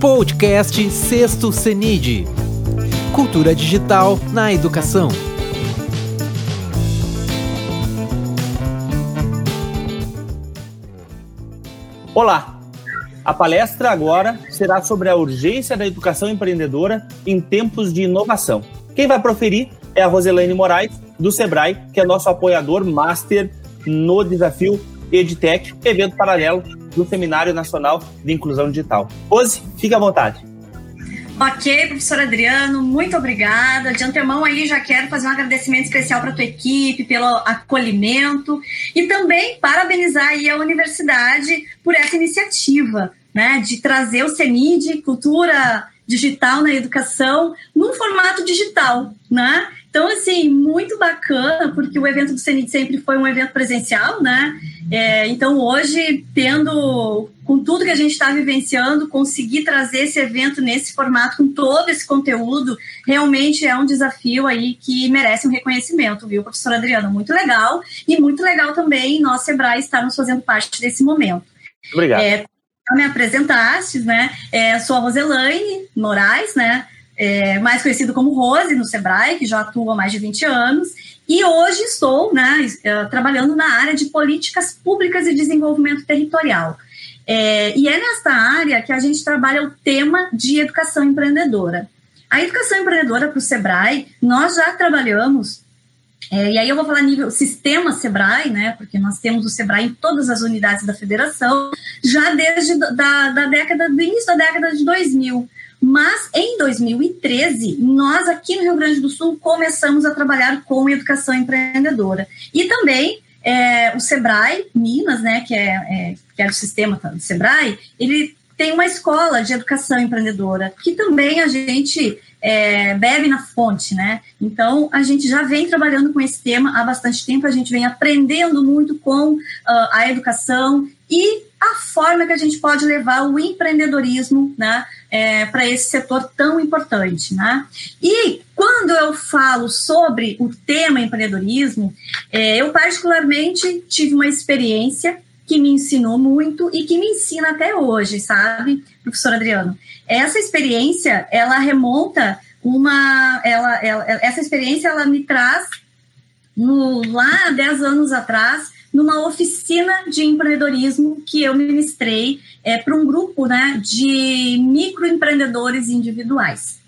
Podcast Sexto CENID. Cultura digital na educação. Olá! A palestra agora será sobre a urgência da educação empreendedora em tempos de inovação. Quem vai proferir é a Roselaine Moraes, do Sebrae, que é nosso apoiador master no desafio EdTech, evento paralelo do Seminário Nacional de Inclusão Digital. Rose, fique à vontade. Ok, professor Adriano, muito obrigada. De antemão aí já quero fazer um agradecimento especial para a tua equipe pelo acolhimento e também parabenizar aí a universidade por essa iniciativa, né, de trazer o CENID, cultura digital na educação, num formato digital, né? Então, assim, muito bacana, porque o evento do CENIT sempre foi um evento presencial, né? É, então, hoje, tendo, com tudo que a gente está vivenciando, conseguir trazer esse evento nesse formato, com todo esse conteúdo, realmente é um desafio aí que merece um reconhecimento, viu, professora Adriana? Muito legal. E muito legal também nós, Sebrae, estarmos fazendo parte desse momento. Obrigado. É, me apresentaste, né? É, sou a Roselaine Moraes, né? É, mais conhecido como Rose no Sebrae, que já atua há mais de 20 anos, e hoje estou né, é, trabalhando na área de políticas públicas e desenvolvimento territorial. É, e é nesta área que a gente trabalha o tema de educação empreendedora. A educação empreendedora para o Sebrae, nós já trabalhamos é, e aí eu vou falar nível sistema Sebrae, né? Porque nós temos o Sebrae em todas as unidades da federação, já desde da, da década do início da década de 2000. Mas em 2013, nós aqui no Rio Grande do Sul começamos a trabalhar com educação empreendedora. E também é, o Sebrae Minas, né, que é, é, que é o sistema do Sebrae, ele tem uma escola de educação empreendedora, que também a gente é, bebe na fonte, né? Então, a gente já vem trabalhando com esse tema há bastante tempo, a gente vem aprendendo muito com uh, a educação e a forma que a gente pode levar o empreendedorismo né, é, para esse setor tão importante. Né? E quando eu falo sobre o tema empreendedorismo, é, eu particularmente tive uma experiência que me ensinou muito e que me ensina até hoje, sabe, professor Adriano? Essa experiência, ela remonta uma, ela, ela essa experiência, ela me traz no, lá 10 anos atrás, numa oficina de empreendedorismo que eu ministrei é, para um grupo né, de microempreendedores individuais.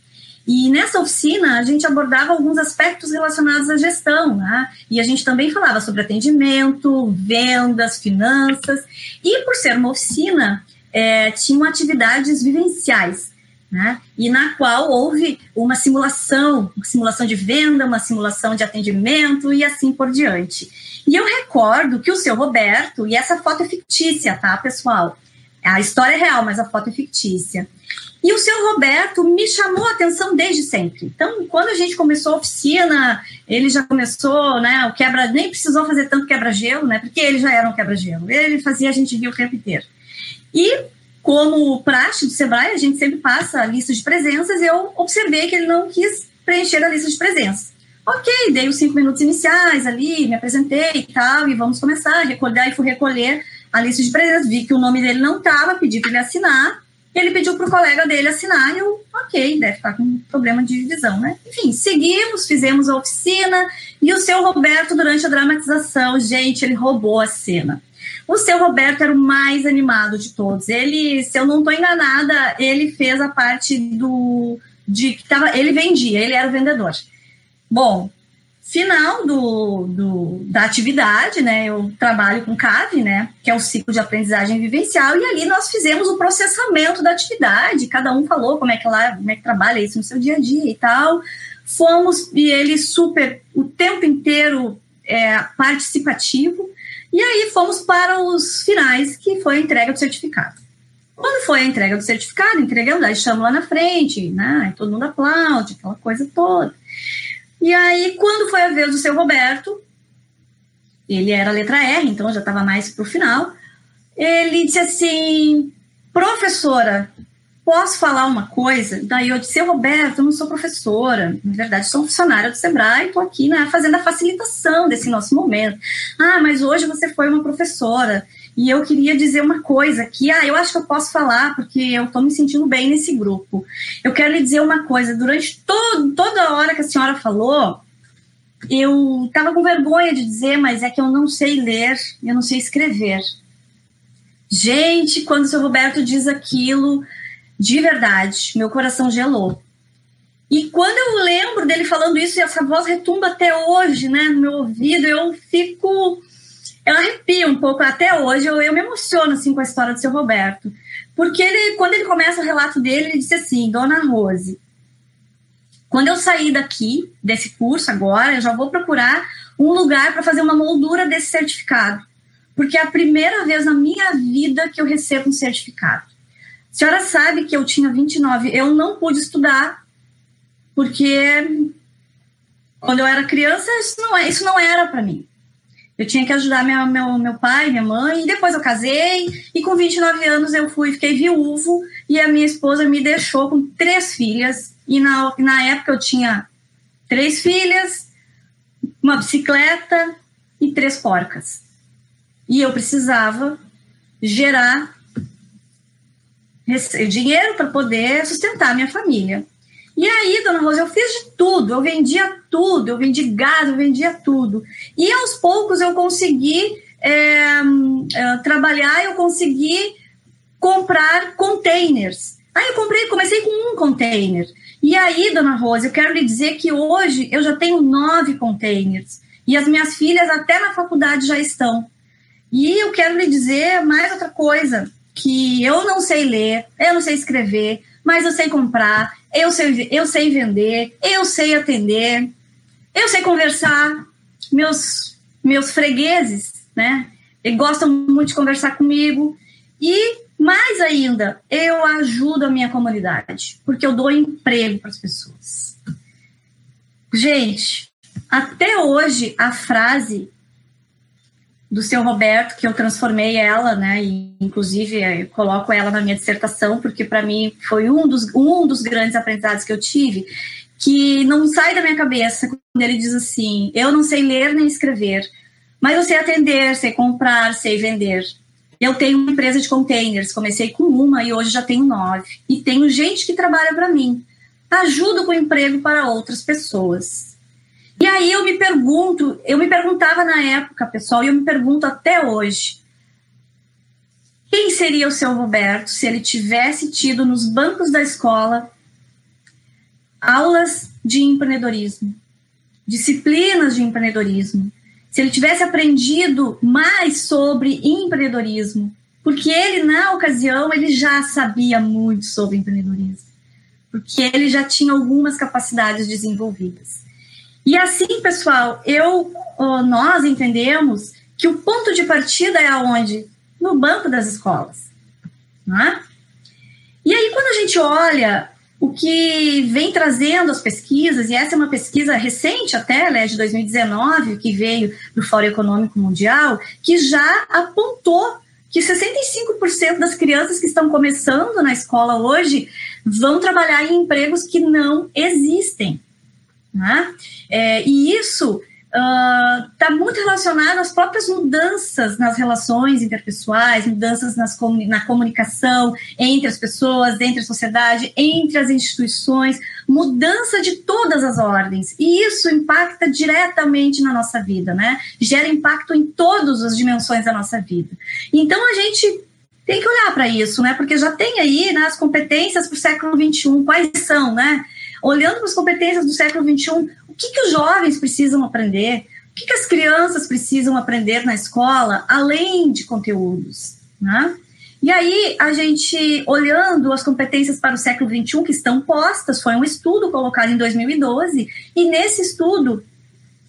E nessa oficina a gente abordava alguns aspectos relacionados à gestão, né? E a gente também falava sobre atendimento, vendas, finanças. E por ser uma oficina, é, tinham atividades vivenciais, né? E na qual houve uma simulação, uma simulação de venda, uma simulação de atendimento e assim por diante. E eu recordo que o seu Roberto, e essa foto é fictícia, tá, pessoal? A história é real, mas a foto é fictícia. E o seu Roberto me chamou a atenção desde sempre. Então, quando a gente começou a oficina, ele já começou, né, o quebra, nem precisou fazer tanto quebra-gelo, né, porque ele já era um quebra-gelo. Ele fazia a gente rir o tempo inteiro. E, como praxe do Sebrae, a gente sempre passa a lista de presenças, eu observei que ele não quis preencher a lista de presenças. Ok, dei os cinco minutos iniciais ali, me apresentei e tal, e vamos começar recordar e fui recolher a lista de presenças. Vi que o nome dele não estava, pedi para ele assinar. Ele pediu para o colega dele assinar e eu, ok, deve estar com problema de divisão, né? Enfim, seguimos, fizemos a oficina e o seu Roberto, durante a dramatização, gente, ele roubou a cena. O seu Roberto era o mais animado de todos. Ele, se eu não estou enganada, ele fez a parte do. de que tava, ele vendia, ele era o vendedor. Bom, final do, do, da atividade, né? Eu trabalho com CAV, né? Que é o ciclo de aprendizagem vivencial, e ali nós fizemos o processamento da atividade, cada um falou como é que lá, como é que trabalha isso no seu dia a dia e tal. Fomos, e ele super, o tempo inteiro é, participativo, e aí fomos para os finais, que foi a entrega do certificado. Quando foi a entrega do certificado, entregamos, aí chamo lá na frente, né? Todo mundo aplaude, aquela coisa toda. E aí, quando foi a vez do seu Roberto, ele era letra R, então já estava mais para o final, ele disse assim: professora, posso falar uma coisa? Daí eu disse, Roberto, eu não sou professora, na verdade sou funcionária do Sebrae, estou aqui né, fazendo a facilitação desse nosso momento. Ah, mas hoje você foi uma professora. E eu queria dizer uma coisa que, ah, eu acho que eu posso falar, porque eu estou me sentindo bem nesse grupo. Eu quero lhe dizer uma coisa, durante todo, toda a hora que a senhora falou, eu estava com vergonha de dizer, mas é que eu não sei ler, eu não sei escrever. Gente, quando o seu Roberto diz aquilo, de verdade, meu coração gelou. E quando eu lembro dele falando isso, e essa voz retumba até hoje, né, no meu ouvido, eu fico. Eu arrepio um pouco até hoje, eu, eu me emociono assim com a história do seu Roberto. Porque ele, quando ele começa o relato dele, ele disse assim: Dona Rose, quando eu sair daqui, desse curso agora, eu já vou procurar um lugar para fazer uma moldura desse certificado. Porque é a primeira vez na minha vida que eu recebo um certificado. A senhora sabe que eu tinha 29, eu não pude estudar porque quando eu era criança isso não, é, isso não era para mim. Eu tinha que ajudar minha, meu, meu pai, minha mãe, e depois eu casei, e com 29 anos eu fui, fiquei viúvo, e a minha esposa me deixou com três filhas, e na, na época eu tinha três filhas, uma bicicleta e três porcas. E eu precisava gerar dinheiro para poder sustentar minha família. E aí, dona Rosa, eu fiz de tudo, eu vendia tudo, eu vendi gado, eu vendia tudo. E aos poucos eu consegui é, é, trabalhar, eu consegui comprar containers. Aí eu comprei, comecei com um container. E aí, dona Rosa, eu quero lhe dizer que hoje eu já tenho nove containers. E as minhas filhas até na faculdade já estão. E eu quero lhe dizer mais outra coisa, que eu não sei ler, eu não sei escrever, mas eu sei comprar, eu sei, eu sei vender, eu sei atender, eu sei conversar. Meus, meus fregueses, né? Gostam muito de conversar comigo. E mais ainda, eu ajudo a minha comunidade, porque eu dou emprego para as pessoas. Gente, até hoje a frase do seu Roberto, que eu transformei ela, né, e inclusive coloco ela na minha dissertação, porque para mim foi um dos, um dos grandes aprendizados que eu tive, que não sai da minha cabeça quando ele diz assim: eu não sei ler nem escrever, mas eu sei atender, sei comprar, sei vender. Eu tenho uma empresa de containers, comecei com uma e hoje já tenho nove. E tenho gente que trabalha para mim. Ajudo com emprego para outras pessoas. E aí eu me pergunto, eu me perguntava na época, pessoal, e eu me pergunto até hoje, quem seria o seu Roberto se ele tivesse tido nos bancos da escola aulas de empreendedorismo, disciplinas de empreendedorismo, se ele tivesse aprendido mais sobre empreendedorismo, porque ele na ocasião ele já sabia muito sobre empreendedorismo, porque ele já tinha algumas capacidades desenvolvidas. E assim, pessoal, eu, nós entendemos que o ponto de partida é aonde? No banco das escolas. Né? E aí, quando a gente olha o que vem trazendo as pesquisas, e essa é uma pesquisa recente até, né, de 2019, que veio do Fórum Econômico Mundial, que já apontou que 65% das crianças que estão começando na escola hoje vão trabalhar em empregos que não existem. Né? É, e isso está uh, muito relacionado às próprias mudanças nas relações interpessoais, mudanças nas, na comunicação entre as pessoas, entre a sociedade, entre as instituições, mudança de todas as ordens. E isso impacta diretamente na nossa vida, né? Gera impacto em todas as dimensões da nossa vida. Então a gente tem que olhar para isso, né? Porque já tem aí né, as competências para o século XXI, quais são, né? Olhando para as competências do século XXI, o que, que os jovens precisam aprender, o que, que as crianças precisam aprender na escola, além de conteúdos, né? E aí, a gente, olhando as competências para o século XXI que estão postas, foi um estudo colocado em 2012, e nesse estudo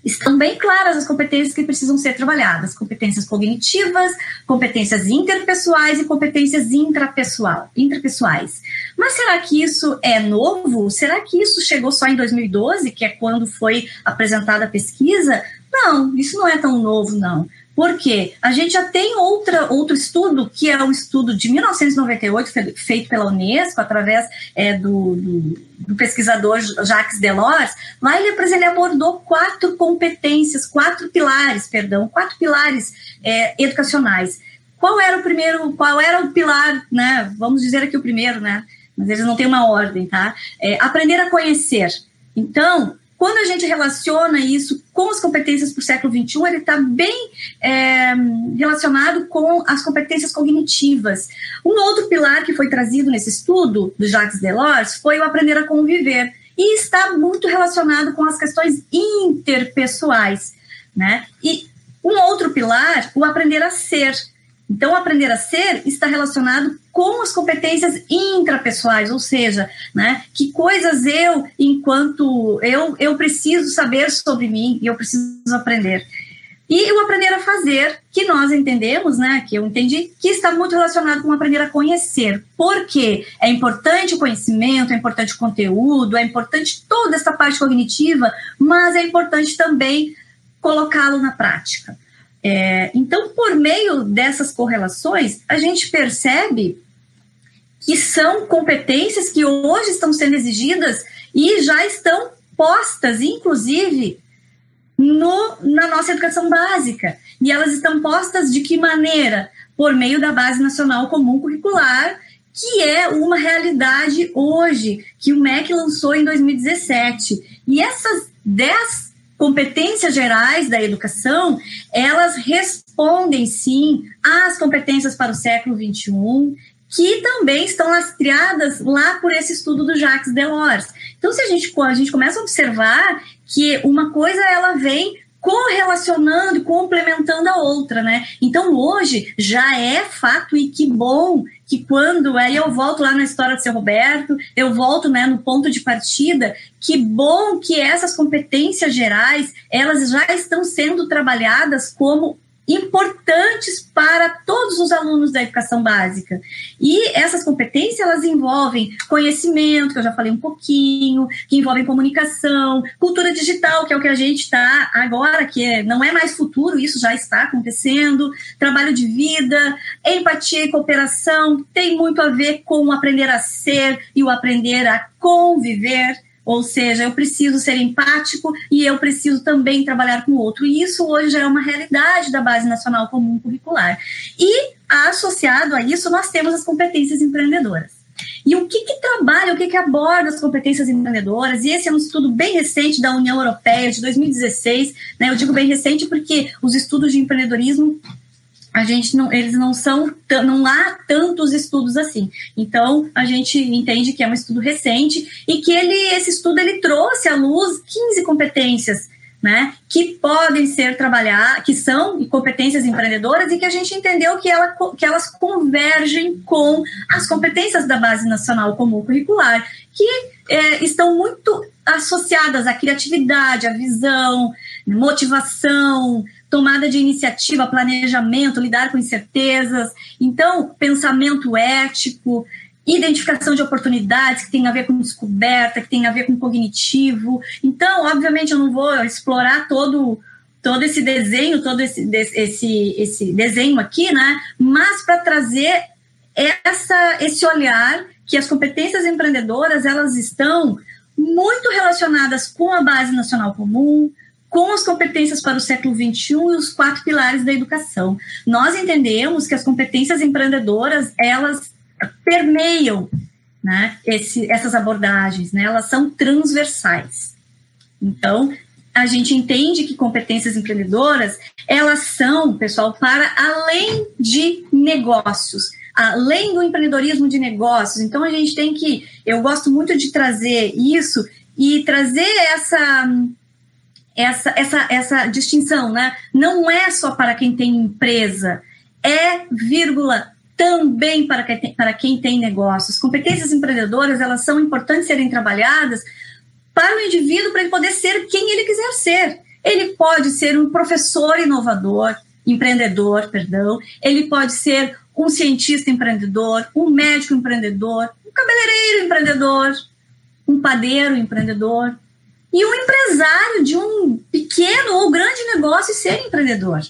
estão bem claras as competências que precisam ser trabalhadas: competências cognitivas, competências interpessoais e competências intrapessoal, intrapessoais. Mas será que isso é novo? Será que isso chegou só em 2012, que é quando foi apresentada a pesquisa? Não, isso não é tão novo, não. Porque a gente já tem outra, outro estudo, que é um estudo de 1998, feito pela Unesco, através é, do, do, do, pesquisador Jacques Delors. Lá ele, ele abordou quatro competências, quatro pilares, perdão, quatro pilares é, educacionais. qual era o primeiro, qual era o pilar, né? Vamos dizer aqui o primeiro, né? Mas eles não têm uma ordem, tá? É, aprender a conhecer. Então, quando a gente relaciona isso com as competências para o século XXI, ele está bem é, relacionado com as competências cognitivas. Um outro pilar que foi trazido nesse estudo do Jacques Delors foi o aprender a conviver e está muito relacionado com as questões interpessoais, né? E um outro pilar, o aprender a ser. Então, aprender a ser está relacionado com as competências intrapessoais, ou seja, né, que coisas eu, enquanto eu, eu preciso saber sobre mim e eu preciso aprender. E o aprender a fazer, que nós entendemos, né, que eu entendi, que está muito relacionado com aprender a conhecer. Porque é importante o conhecimento, é importante o conteúdo, é importante toda essa parte cognitiva, mas é importante também colocá-lo na prática. É, então, por meio dessas correlações, a gente percebe que são competências que hoje estão sendo exigidas e já estão postas, inclusive, no, na nossa educação básica. E elas estão postas de que maneira? Por meio da Base Nacional Comum Curricular, que é uma realidade hoje, que o MEC lançou em 2017. E essas 10 competências gerais da educação, elas respondem sim às competências para o século XXI, que também estão lastreadas lá por esse estudo do Jacques Delors. Então, se a gente, a gente começa a observar que uma coisa ela vem correlacionando complementando a outra, né? Então hoje já é fato e que bom que quando aí eu volto lá na história de seu Roberto, eu volto né, no ponto de partida, que bom que essas competências gerais elas já estão sendo trabalhadas como importantes para todos os alunos da educação básica. E essas competências, elas envolvem conhecimento, que eu já falei um pouquinho, que envolvem comunicação, cultura digital, que é o que a gente está agora, que é, não é mais futuro, isso já está acontecendo, trabalho de vida, empatia e cooperação, tem muito a ver com o aprender a ser e o aprender a conviver, ou seja, eu preciso ser empático e eu preciso também trabalhar com o outro. E isso hoje já é uma realidade da Base Nacional Comum Curricular. E associado a isso, nós temos as competências empreendedoras. E o que, que trabalha, o que, que aborda as competências empreendedoras? E esse é um estudo bem recente da União Europeia, de 2016. Né? Eu digo bem recente porque os estudos de empreendedorismo a gente não, eles não são, não há tantos estudos assim. Então, a gente entende que é um estudo recente e que ele, esse estudo ele trouxe à luz 15 competências, né, que podem ser trabalhadas, que são competências empreendedoras e que a gente entendeu que, ela, que elas convergem com as competências da Base Nacional Comum Curricular, que é, estão muito associadas à criatividade, à visão, motivação, tomada de iniciativa, planejamento, lidar com incertezas. Então, pensamento ético, identificação de oportunidades que tem a ver com descoberta, que tem a ver com cognitivo. Então, obviamente, eu não vou explorar todo todo esse desenho, todo esse, esse, esse desenho aqui, né? Mas para trazer essa, esse olhar que as competências empreendedoras elas estão muito relacionadas com a base nacional comum, com as competências para o século XXI e os quatro pilares da educação. Nós entendemos que as competências empreendedoras, elas permeiam né, esse, essas abordagens, né, elas são transversais. Então, a gente entende que competências empreendedoras, elas são, pessoal, para além de negócios, além do empreendedorismo de negócios. Então, a gente tem que, eu gosto muito de trazer isso e trazer essa essa, essa, essa distinção, né? Não é só para quem tem empresa, é, vírgula, também para quem tem, para quem tem negócios. Competências empreendedoras, elas são importantes serem trabalhadas para o indivíduo, para ele poder ser quem ele quiser ser. Ele pode ser um professor inovador, empreendedor, perdão, ele pode ser um cientista empreendedor, um médico empreendedor, um cabeleireiro empreendedor, um padeiro empreendedor, e um empresário de um pequeno ou grande negócio ser empreendedor.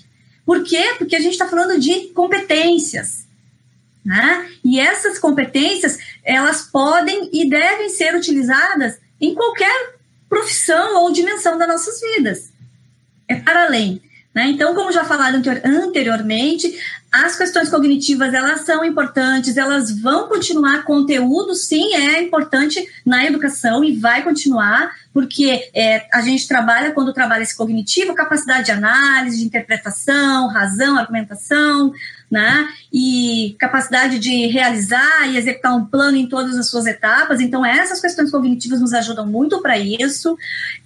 Por quê? Porque a gente está falando de competências. Né? E essas competências, elas podem e devem ser utilizadas em qualquer profissão ou dimensão das nossas vidas. É para além. Né? Então, como já falado anteriormente, as questões cognitivas, elas são importantes, elas vão continuar, conteúdo sim é importante na educação e vai continuar, porque é, a gente trabalha, quando trabalha esse cognitivo, capacidade de análise, de interpretação, razão, argumentação, né? E capacidade de realizar e executar um plano em todas as suas etapas. Então, essas questões cognitivas nos ajudam muito para isso.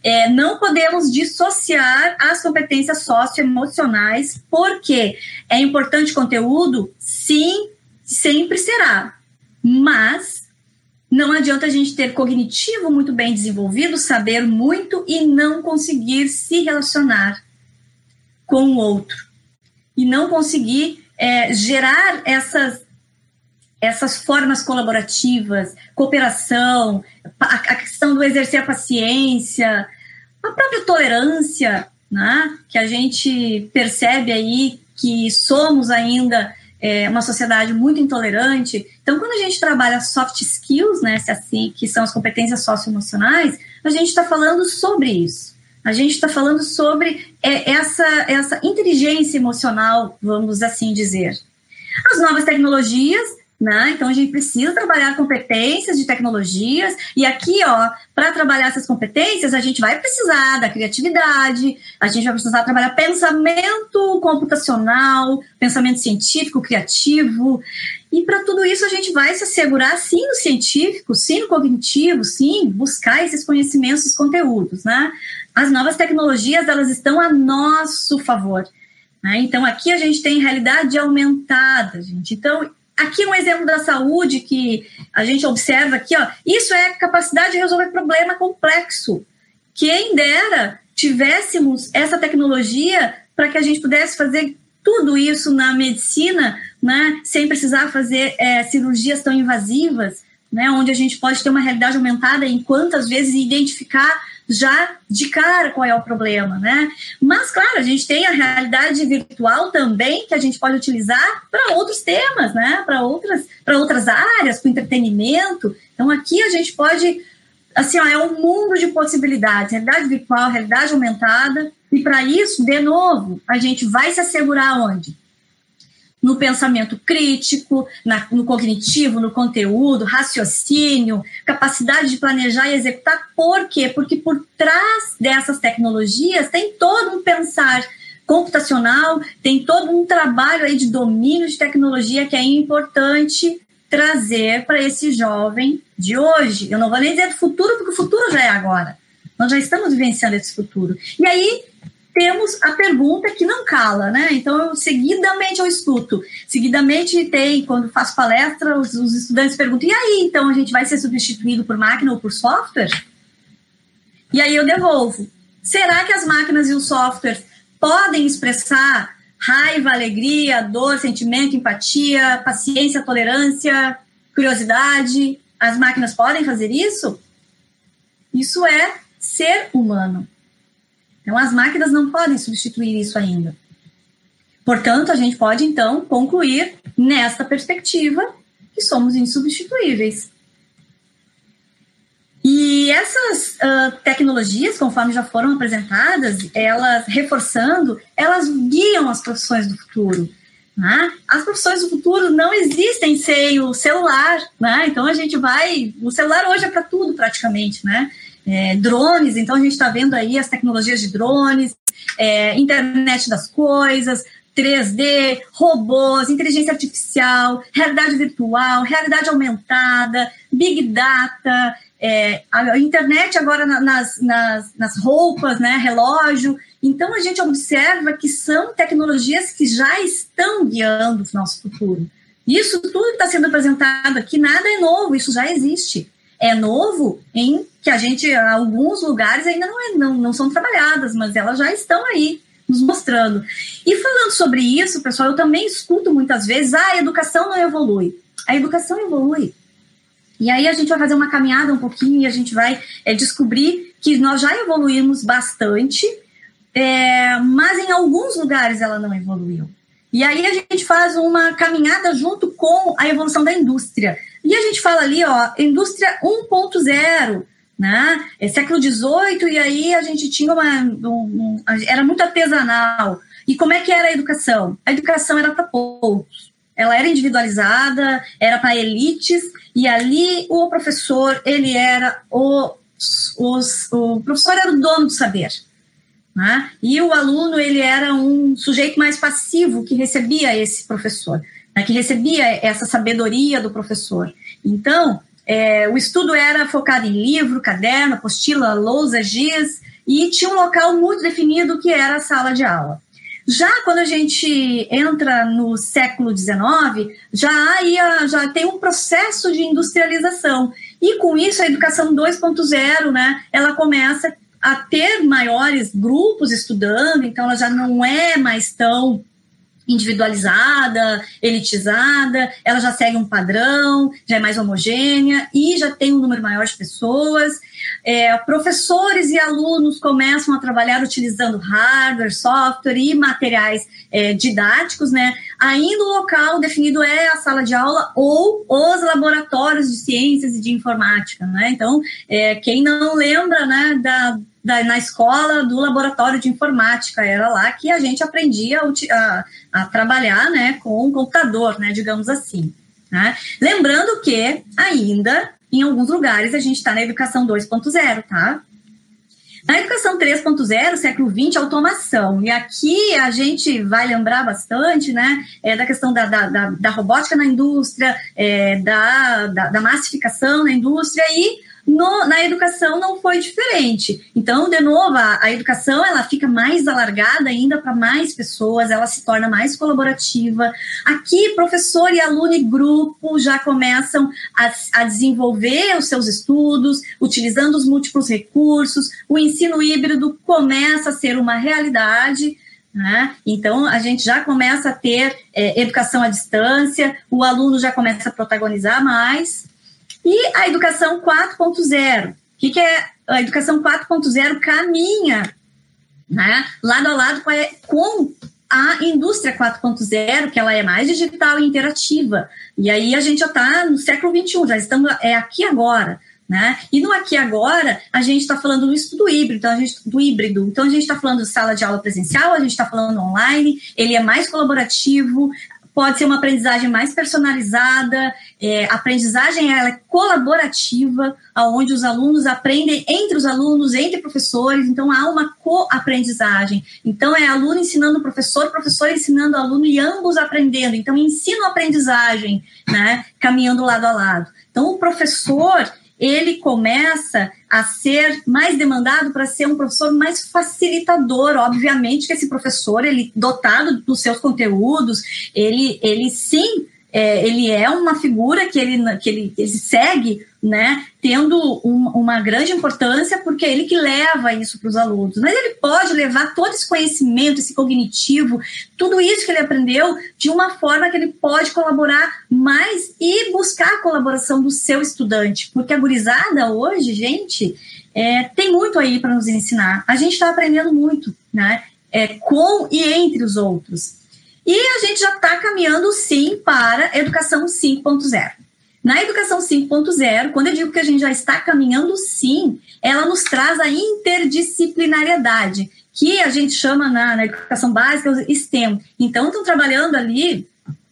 É, não podemos dissociar as competências socioemocionais, porque é importante conteúdo? Sim, sempre será. Mas não adianta a gente ter cognitivo muito bem desenvolvido, saber muito e não conseguir se relacionar com o outro. E não conseguir é, gerar essas, essas formas colaborativas, cooperação, a, questão do exercer a paciência, a própria tolerância, né, que a gente percebe aí que somos ainda é, uma sociedade muito intolerante. Então, quando a gente trabalha soft skills, né, assim, que são as competências socioemocionais, a gente está falando sobre isso. A gente está falando sobre é, essa, essa inteligência emocional, vamos assim dizer. As novas tecnologias né? Então a gente precisa trabalhar competências de tecnologias e aqui, ó, para trabalhar essas competências, a gente vai precisar da criatividade, a gente vai precisar trabalhar pensamento computacional, pensamento científico, criativo. E para tudo isso a gente vai se assegurar sim no científico, sim no cognitivo, sim, buscar esses conhecimentos, esses conteúdos, né? As novas tecnologias, elas estão a nosso favor. Né? Então, aqui a gente tem realidade aumentada, gente. Então, aqui um exemplo da saúde que a gente observa aqui, ó, isso é capacidade de resolver problema complexo. Quem dera tivéssemos essa tecnologia para que a gente pudesse fazer tudo isso na medicina, né, sem precisar fazer é, cirurgias tão invasivas, né, onde a gente pode ter uma realidade aumentada em quantas vezes identificar já de cara qual é o problema, né? Mas, claro, a gente tem a realidade virtual também que a gente pode utilizar para outros temas, né? Para outras, outras áreas, para entretenimento. Então, aqui a gente pode, assim, ó, é um mundo de possibilidades, realidade virtual, realidade aumentada. E para isso, de novo, a gente vai se assegurar onde? No pensamento crítico, na, no cognitivo, no conteúdo, raciocínio, capacidade de planejar e executar. Por quê? Porque por trás dessas tecnologias tem todo um pensar computacional, tem todo um trabalho aí de domínio de tecnologia que é importante trazer para esse jovem de hoje. Eu não vou nem dizer do futuro, porque o futuro já é agora. Nós já estamos vivenciando esse futuro. E aí, temos a pergunta que não cala, né? Então, eu, seguidamente eu escuto. Seguidamente tem, quando faço palestra, os, os, estudantes perguntam: e aí, então a gente vai ser substituído por máquina ou por software? E aí eu devolvo. Será que as máquinas e os softwares podem expressar raiva, alegria, dor, sentimento, empatia, paciência, tolerância, curiosidade? As máquinas podem fazer isso? Isso é ser humano. Então, as máquinas não podem substituir isso ainda. Portanto, a gente pode, então, concluir nesta perspectiva que somos insubstituíveis. E essas uh, tecnologias, conforme já foram apresentadas, elas reforçando, elas guiam as profissões do futuro. Né? As profissões do futuro não existem sem o celular, né? Então a gente vai. O celular hoje é para tudo praticamente, né? É, drones, então a gente está vendo aí as tecnologias de drones, é, internet das coisas, 3D, robôs, inteligência artificial, realidade virtual, realidade aumentada, big data, é, a internet agora nas, nas, nas roupas, né, relógio. Então a gente observa que são tecnologias que já estão guiando o nosso futuro. Isso tudo que está sendo apresentado aqui, nada é novo, isso já existe é novo em que a gente, alguns lugares ainda não, é, não, não são trabalhadas, mas elas já estão aí nos mostrando. E falando sobre isso, pessoal, eu também escuto muitas vezes, ah, a educação não evolui. A educação evolui. E aí a gente vai fazer uma caminhada um pouquinho e a gente vai é, descobrir que nós já evoluímos bastante, é, mas em alguns lugares ela não evoluiu. E aí a gente faz uma caminhada junto com a evolução da indústria. E a gente fala ali, ó, indústria 1.0, né? É século XVIII, e aí a gente tinha uma. Um, um, era muito artesanal. E como é que era a educação? A educação era para poucos. Ela era individualizada, era para elites, e ali o professor, ele era o, os, o professor era o dono do saber. Né? E o aluno, ele era um sujeito mais passivo que recebia esse professor, né? que recebia essa sabedoria do professor. Então, é, o estudo era focado em livro, caderno, apostila, lousa, giz, e tinha um local muito definido que era a sala de aula. Já quando a gente entra no século XIX, já, ia, já tem um processo de industrialização. E com isso, a educação 2.0, né, ela começa a ter maiores grupos estudando, então ela já não é mais tão individualizada, elitizada, ela já segue um padrão, já é mais homogênea e já tem um número maior de pessoas. É, professores e alunos começam a trabalhar utilizando hardware, software e materiais é, didáticos, né? Ainda o local definido é a sala de aula ou os laboratórios de ciências e de informática, né? Então, é, quem não lembra, né, da da, na escola do laboratório de informática. Era lá que a gente aprendia a, a, trabalhar né, com o computador, né, digamos assim. Né? Lembrando que ainda em alguns lugares a gente está na educação 2.0, tá? Na educação 3.0, século XX, automação. E aqui a gente vai lembrar bastante né, é, da questão da, da, da, da robótica na indústria, é, da, da, da, massificação na indústria e no, na educação não foi diferente. Então, de novo, a, a educação ela fica mais alargada ainda para mais pessoas, ela se torna mais colaborativa. Aqui, professor e aluno e grupo já começam a, a desenvolver os seus estudos, utilizando os múltiplos recursos, o ensino híbrido começa a ser uma realidade. Né? Então, a gente já começa a ter é, educação à distância, o aluno já começa a protagonizar mais. E a educação 4.0. O que, que é a educação 4.0 caminha né, lado a lado com a indústria 4.0, que ela é mais digital e interativa. E aí a gente já está no século XXI, já estamos é aqui agora. Né? E no aqui agora, a gente está falando do estudo híbrido, então a gente, do híbrido. Então a gente está falando de sala de aula presencial, a gente está falando online, ele é mais colaborativo, pode ser uma aprendizagem mais personalizada, é, aprendizagem ela é colaborativa, onde os alunos aprendem entre os alunos, entre professores, então há uma co-aprendizagem. Então é aluno ensinando professor, professor ensinando aluno e ambos aprendendo. Então ensino-aprendizagem, né, caminhando lado a lado. Então o professor ele começa a ser mais demandado para ser um professor mais facilitador. Obviamente que esse professor, ele dotado dos seus conteúdos, ele, ele sim é, ele é uma figura que ele, que ele, ele segue, né, tendo um, uma grande importância, porque é ele que leva isso para os alunos. Mas ele pode levar todo esse conhecimento, esse cognitivo, tudo isso que ele aprendeu, de uma forma que ele pode colaborar mais e buscar a colaboração do seu estudante. Porque a gurizada hoje, gente, é, tem muito aí para nos ensinar. A gente está aprendendo muito, né? É, com e entre os outros. E a gente já está caminhando sim para a educação 5.0. Na educação 5.0, quando eu digo que a gente já está caminhando sim, ela nos traz a interdisciplinariedade, que a gente chama na, na educação básica o STEM. Então, estão trabalhando ali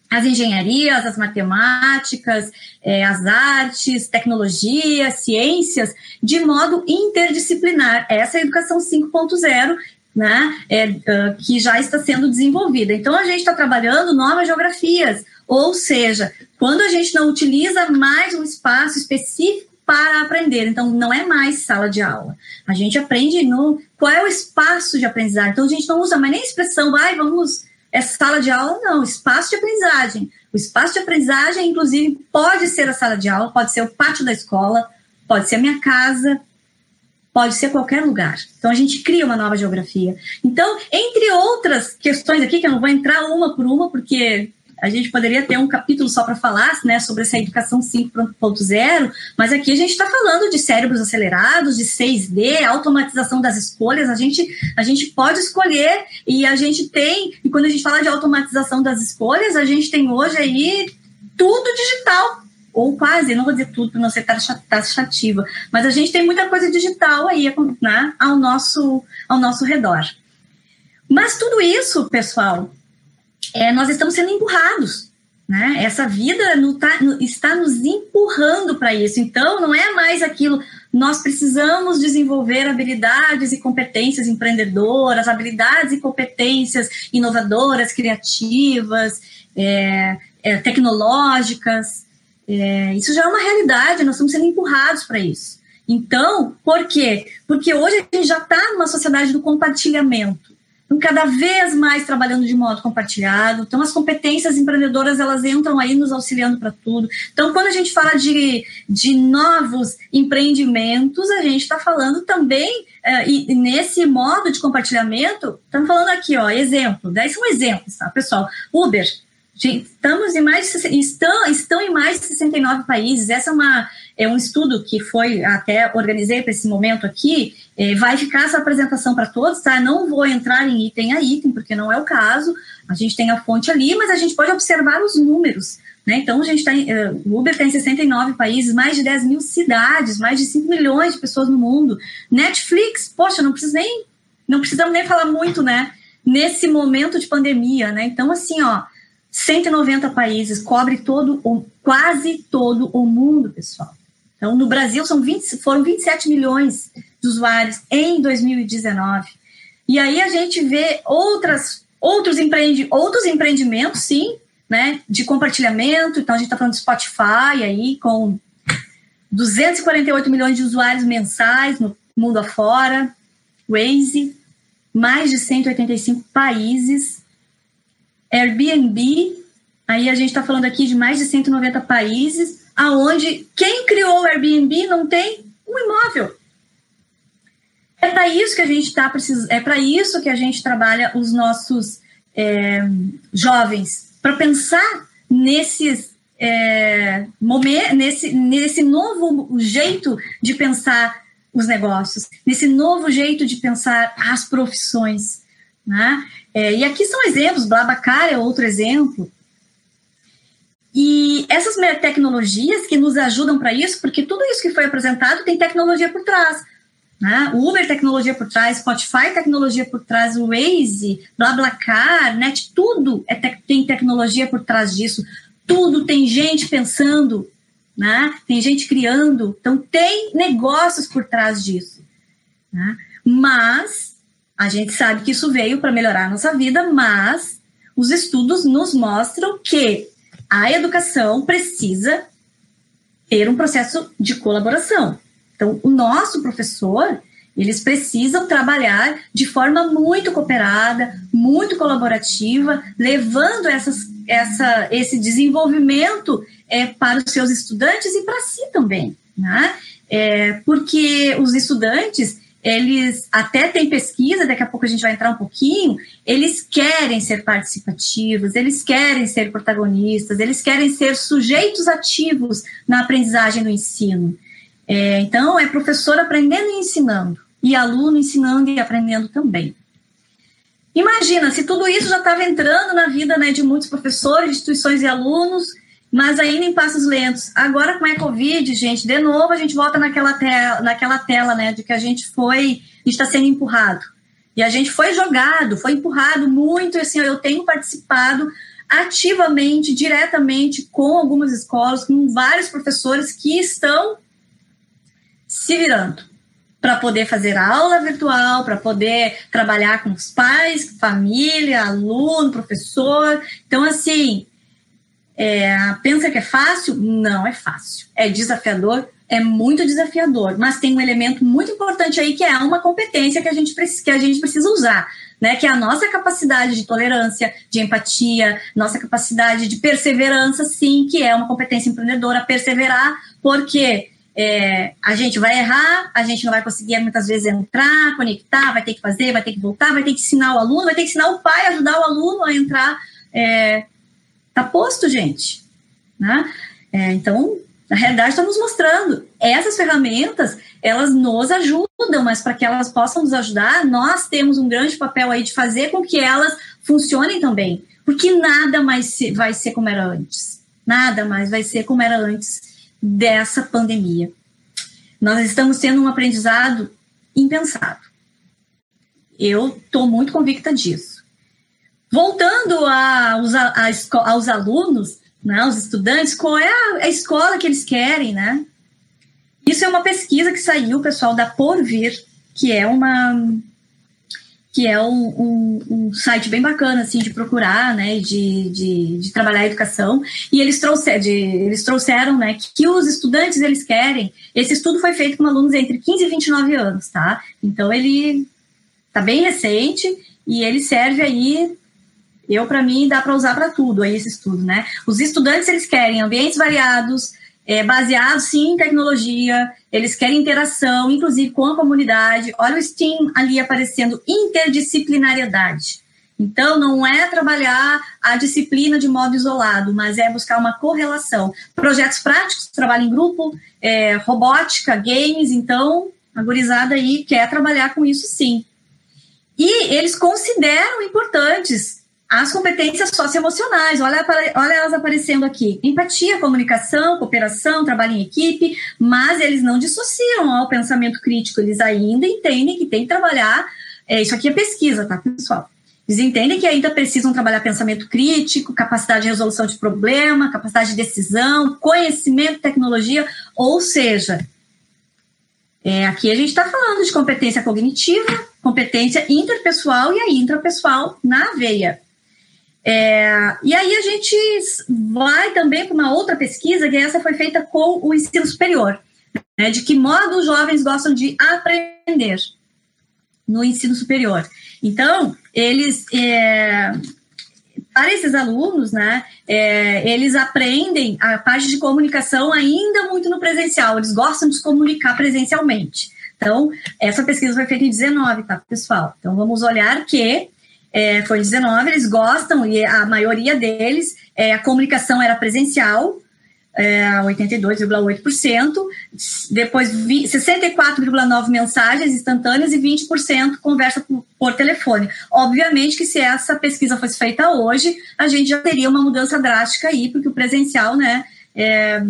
as engenharias, as matemáticas, é, as artes, tecnologia, ciências, de modo interdisciplinar. Essa é a educação 5.0 né, é, uh, que já está sendo desenvolvida. Então, a gente está trabalhando novas geografias, ou seja, quando a gente não utiliza mais um espaço específico para aprender, então não é mais sala de aula. A gente aprende no qual é o espaço de aprendizagem. Então, a gente não usa mais nem expressão, vai, vamos, é sala de aula, não, espaço de aprendizagem. O espaço de aprendizagem, inclusive, pode ser a sala de aula, pode ser o pátio da escola, pode ser a minha casa, pode ser qualquer lugar. Então a gente cria uma nova geografia. Então, entre outras questões aqui, que eu não vou entrar uma por uma, porque a gente poderia ter um capítulo só para falar né, sobre essa educação 5.0, mas aqui a gente está falando de cérebros acelerados, de 6D, automatização das escolhas. A gente, a gente pode escolher e a gente tem, e quando a gente fala de automatização das escolhas, a gente tem hoje aí tudo digital ou quase, não vou dizer tudo para não ser taxativa, mas a gente tem muita coisa digital aí né, ao, nosso, ao nosso redor. Mas tudo isso, pessoal, é, nós estamos sendo empurrados. Né? Essa vida no, tá, está nos empurrando para isso. Então, não é mais aquilo. Nós precisamos desenvolver habilidades e competências empreendedoras, habilidades e competências inovadoras, criativas, é, é, tecnológicas. É, isso já é uma realidade, nós estamos sendo empurrados para isso. Então, por quê? Porque hoje a gente já está numa sociedade do compartilhamento. Então, cada vez mais trabalhando de modo compartilhado. Então, as competências empreendedoras, elas entram aí nos auxiliando para tudo. Então, quando a gente fala de, de novos empreendimentos, a gente está falando também, uh, e nesse modo de compartilhamento, estamos falando aqui, ó, exemplo, daí são exemplos, tá, pessoal? Uber, estamos em mais de, estão, estão em mais de 69 países. Essa é uma é um estudo que foi até organizei para esse momento aqui. É, vai ficar essa apresentação para todos, tá? Não vou entrar em item a item porque não é o caso. A gente tem a fonte ali, mas a gente pode observar os números. Né? Então, a gente está uh, o Uber tem 69 países, mais de 10 mil cidades, mais de 5 milhões de pessoas no mundo. Netflix, poxa, não precisa nem, não precisamos nem falar muito, né? Nesse momento de pandemia, né? Então, assim, ó, 190 países, cobre todo, quase todo o mundo, pessoal. Então, no Brasil são 20, foram 27 milhões de usuários em 2019. E aí a gente vê outras, outros, empreendi, outros empreendimentos, sim, né, de compartilhamento. Então, a gente está falando de Spotify aí, com 248 milhões de usuários mensais no mundo afora, Waze, mais de 185 países, Airbnb, aí a gente está falando aqui de mais de 190 países, aonde quem criou o Airbnb não tem um imóvel. É para isso que a gente está precisando, é para isso que a gente trabalha os nossos é, jovens, para pensar nesses é, momento, nesse, nesse novo jeito de pensar os negócios, nesse novo jeito de pensar as profissões. Né? É, e aqui são exemplos, Blabacar é outro exemplo. E essas tecnologias que nos ajudam para isso, porque tudo isso que foi apresentado tem tecnologia por trás. Né? Uber tecnologia por trás, Spotify tecnologia por trás, Waze, BlaBlaCar, Net, tudo é te tem tecnologia por trás disso. Tudo tem gente pensando, né? tem gente criando, então tem negócios por trás disso. Né? Mas a gente sabe que isso veio para melhorar a nossa vida, mas os estudos nos mostram que a educação precisa ter um processo de colaboração. Então, o nosso professor, eles precisam trabalhar de forma muito cooperada, muito colaborativa, levando essas, essa, esse desenvolvimento é, para os seus estudantes e para si também. Né? É, porque os estudantes, eles até têm pesquisa, daqui a pouco a gente vai entrar um pouquinho, eles querem ser participativos, eles querem ser protagonistas, eles querem ser sujeitos ativos na aprendizagem do ensino. É, então, é professor aprendendo e ensinando, e aluno ensinando e aprendendo também. Imagina, se tudo isso já estava entrando na vida né, de muitos professores, instituições e alunos, mas ainda em passos lentos. Agora com a Covid, gente, de novo a gente volta naquela tela, naquela tela, né, de que a gente foi, está sendo empurrado. E a gente foi jogado, foi empurrado muito, assim, eu tenho participado ativamente, diretamente com algumas escolas, com vários professores que estão se virando para poder fazer aula virtual, para poder trabalhar com os pais, família, aluno, professor. Então, assim, é, pensa que é fácil? Não é fácil. É desafiador? É muito desafiador, mas tem um elemento muito importante aí que é uma competência que a gente, que a gente precisa usar, né? Que é a nossa capacidade de tolerância, de empatia, nossa capacidade de perseverança, sim, que é uma competência empreendedora, perseverar, porque é, a gente vai errar, a gente não vai conseguir muitas vezes entrar, conectar, vai ter que fazer, vai ter que voltar, vai ter que ensinar o aluno, vai ter que ensinar o pai, ajudar o aluno a entrar é, Tá posto, gente. Né? É, então, na realidade, está nos mostrando. Essas ferramentas, elas nos ajudam, mas para que elas possam nos ajudar, nós temos um grande papel aí de fazer com que elas funcionem também. Porque nada mais vai ser como era antes. Nada mais vai ser como era antes dessa pandemia. Nós estamos tendo um aprendizado impensado. Eu estou muito convicta disso. Voltando aos, aos alunos, né, aos estudantes, qual é a, a escola que eles querem, né? Isso é uma pesquisa que saiu, pessoal, da Porvir, que é uma que é um, um, um, site bem bacana assim de procurar, né, de, de, de trabalhar a educação. E eles trouxeram, de, eles trouxeram, né, que, que, os estudantes eles querem. Esse estudo foi feito com alunos entre 15 e 29 anos, tá? Então ele tá bem recente e ele serve aí. Eu para mim dá para usar para tudo aí esse estudo, né? Os estudantes eles querem ambientes variados, é, baseado sim em tecnologia, eles querem interação, inclusive com a comunidade. Olha o STEAM ali aparecendo, interdisciplinariedade. Então, não é trabalhar a disciplina de modo isolado, mas é buscar uma correlação. Projetos práticos, trabalho em grupo, é, robótica, games, então, a gurizada aí quer trabalhar com isso sim. E eles consideram importantes as competências socioemocionais, olha, olha elas aparecendo aqui. Empatia, comunicação, cooperação, trabalho em equipe, mas eles não dissociam ao pensamento crítico, eles ainda entendem que tem que trabalhar. É, isso aqui é pesquisa, tá, pessoal? Eles entendem que ainda precisam trabalhar pensamento crítico, capacidade de resolução de problema, capacidade de decisão, conhecimento, tecnologia, ou seja, é, aqui a gente está falando de competência cognitiva, competência interpessoal e a intrapessoal na veia. É, e aí a gente vai também para uma outra pesquisa, que essa foi feita com o ensino superior. Né, de que modo os jovens gostam de aprender no ensino superior. Então, eles, é, para esses alunos, né, é, eles aprendem a parte de comunicação ainda muito no presencial, eles gostam de se comunicar presencialmente. Então, essa pesquisa foi feita em 19, tá, pessoal? Então, vamos olhar que é, foi 19, eles gostam, e a maioria deles, é, a comunicação era presencial, é, 82,8%, depois 64,9% mensagens instantâneas e 20% conversa por, por, telefone. Obviamente que se essa pesquisa fosse feita hoje, a gente já teria uma mudança drástica aí, porque o presencial, né, é,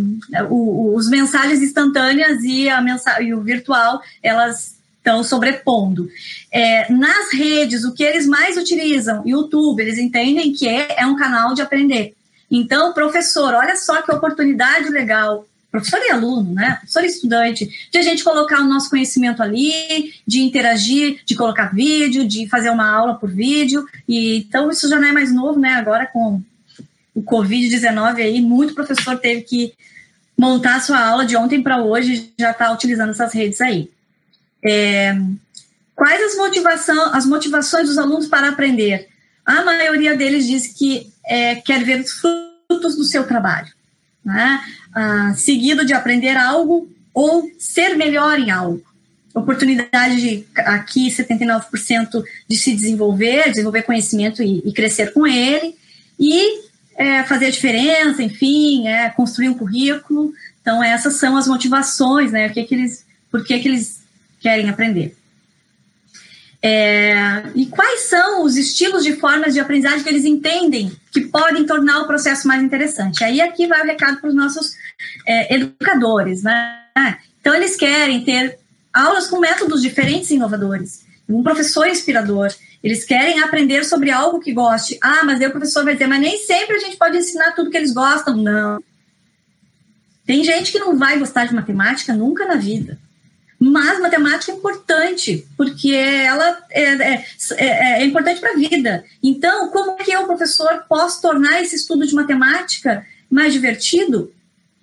o, o, os mensagens instantâneas e, a mensa e o virtual, elas estão sobrepondo. É, nas redes, o que eles mais utilizam, YouTube, eles entendem que é, é um canal de aprender. Então, professor, olha só que oportunidade legal professor e aluno, né? Professor e estudante, de a gente colocar o nosso conhecimento ali, de interagir, de colocar vídeo, de fazer uma aula por vídeo. E então isso já não é mais novo, né? Agora com o Covid-19 aí, muito professor teve que montar sua aula de ontem para hoje, já está utilizando essas redes aí. É, quais as, motivação, as motivações dos alunos para aprender? A maioria deles diz que é, quer ver os frutos do seu trabalho, né? ah, seguido de aprender algo ou ser melhor em algo. Oportunidade de, aqui, 79% de se desenvolver, desenvolver conhecimento e, e crescer com ele, e é, fazer a diferença, enfim, é, construir um currículo. Então, essas são as motivações, né? O que, que eles, por que, que eles querem aprender. É, e quais são os estilos de formas de aprendizagem que eles entendem que podem tornar o processo mais interessante? Aí aqui vai o recado para os nossos é, educadores, né? Então eles querem ter aulas com métodos diferentes e inovadores, um professor inspirador. Eles querem aprender sobre algo que goste. Ah, mas aí o professor vai dizer, mas nem sempre a gente pode ensinar tudo que eles gostam. Não. Tem gente que não vai gostar de matemática nunca na vida. Mas matemática é importante, porque ela é, é, é, é importante para a vida. Então, como é que eu, professor, posso tornar esse estudo de matemática mais divertido?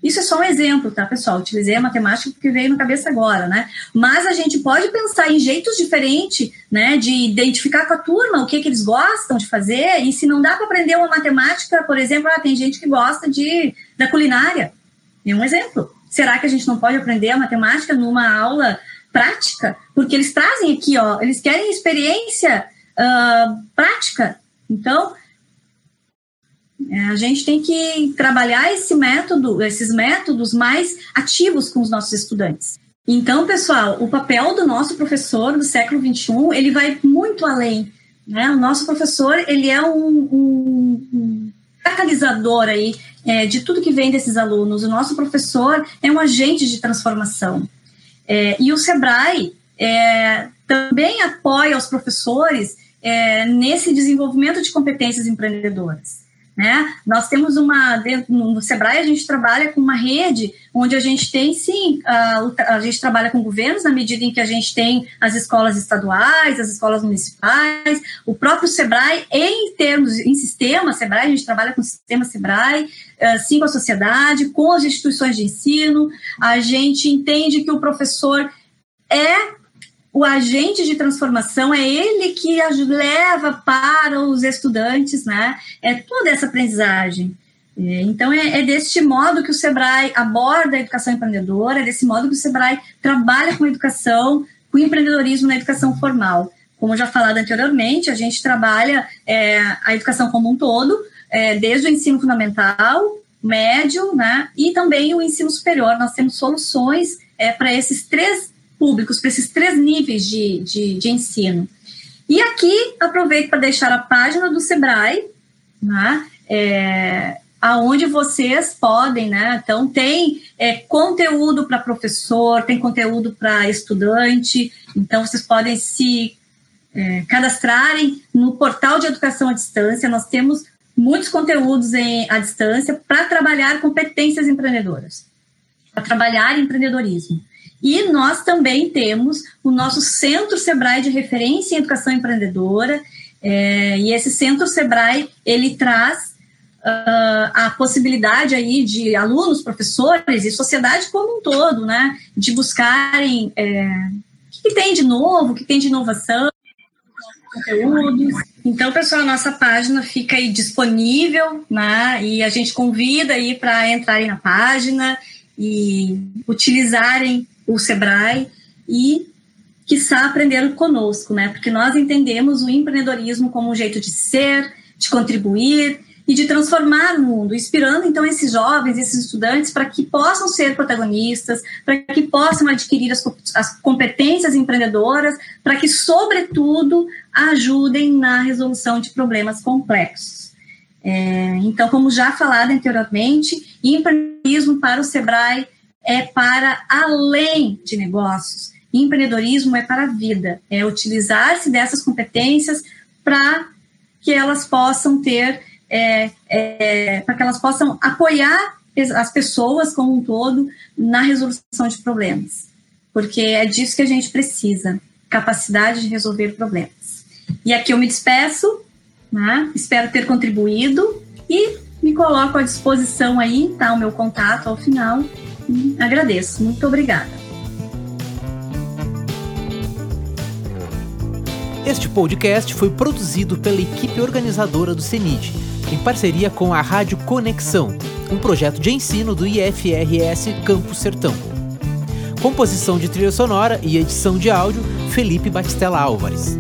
Isso é só um exemplo, tá, pessoal? Utilizei a matemática porque veio na cabeça agora, né? Mas a gente pode pensar em jeitos diferentes, né, de identificar com a turma o que, que eles gostam de fazer. E se não dá para aprender uma matemática, por exemplo, ah, tem gente que gosta de da culinária. É um exemplo. Será que a gente não pode aprender a matemática numa aula prática? Porque eles trazem aqui, ó, eles querem experiência uh, prática. Então, é, a gente tem que trabalhar esse método, esses métodos mais ativos com os nossos estudantes. Então, pessoal, o papel do nosso professor do século XXI, ele vai muito além. Né? O nosso professor, ele é um, um, um catalisador aí é, de tudo que vem desses alunos. O nosso professor é um agente de transformação. É, e o Sebrae, é, também apoia os professores é, nesse desenvolvimento de competências empreendedoras. Né? Nós temos uma, dentro, no Sebrae, a gente trabalha com uma rede onde a gente tem, sim, a, a, gente trabalha com governos na medida em que a gente tem as escolas estaduais, as escolas municipais, o próprio Sebrae, em termos, em sistema Sebrae, a gente trabalha com o sistema Sebrae, uh, sim com a sociedade, com as instituições de ensino, a gente entende que o professor é o agente de transformação é ele que leva para os estudantes, né? É toda essa aprendizagem. É, então, é, é deste modo que o Sebrae aborda a educação empreendedora, é desse modo que o Sebrae trabalha com educação, com empreendedorismo na educação formal. Como já falado anteriormente, a gente trabalha é, a educação como um todo, é, desde o ensino fundamental, médio, né, e também o ensino superior. Nós temos soluções é, para esses três públicos, para esses três níveis de, de, de ensino. E aqui aproveito para deixar a página do Sebrae, né, é, aonde vocês podem, né? Então tem é, conteúdo para professor, tem conteúdo para estudante, então vocês podem se é, cadastrarem no portal de educação à distância. Nós temos muitos conteúdos em, à distância para trabalhar competências empreendedoras, para trabalhar empreendedorismo. E nós também temos o nosso Centro Sebrae de Referência em Educação Empreendedora, é, e esse Centro Sebrae, ele traz uh, a possibilidade aí de alunos, professores e sociedade como um todo, né, de buscarem é, o que tem de novo, o que tem de inovação, conteúdos. Então, pessoal, nossa página fica aí disponível, né, e a gente convida aí para entrarem na página e utilizarem o Sebrae e, quiçá, aprender conosco, né? Porque nós entendemos o empreendedorismo como um jeito de ser, de contribuir e de transformar o mundo, inspirando então esses jovens, esses estudantes, para que possam ser protagonistas, para que possam adquirir as, as competências empreendedoras, para que, sobretudo, ajudem na resolução de problemas complexos. É, então, como já falado anteriormente, empreendedorismo para o Sebrae é para além de negócios. Empreendedorismo é para a vida, é utilizar-se dessas competências para que elas possam ter, é, é, para que elas possam apoiar as pessoas como um todo na resolução de problemas, porque é disso que a gente precisa, capacidade de resolver problemas. E aqui eu me despeço, né? espero ter contribuído e me coloco à disposição aí, tá? O meu contato ao final agradeço. Muito obrigada. Este podcast foi produzido pela equipe organizadora do CENID, em parceria com a Rádio Conexão, um projeto de ensino do IFRS Campo Sertão. Composição de trilha sonora e edição de áudio, Felipe Batistella Álvares.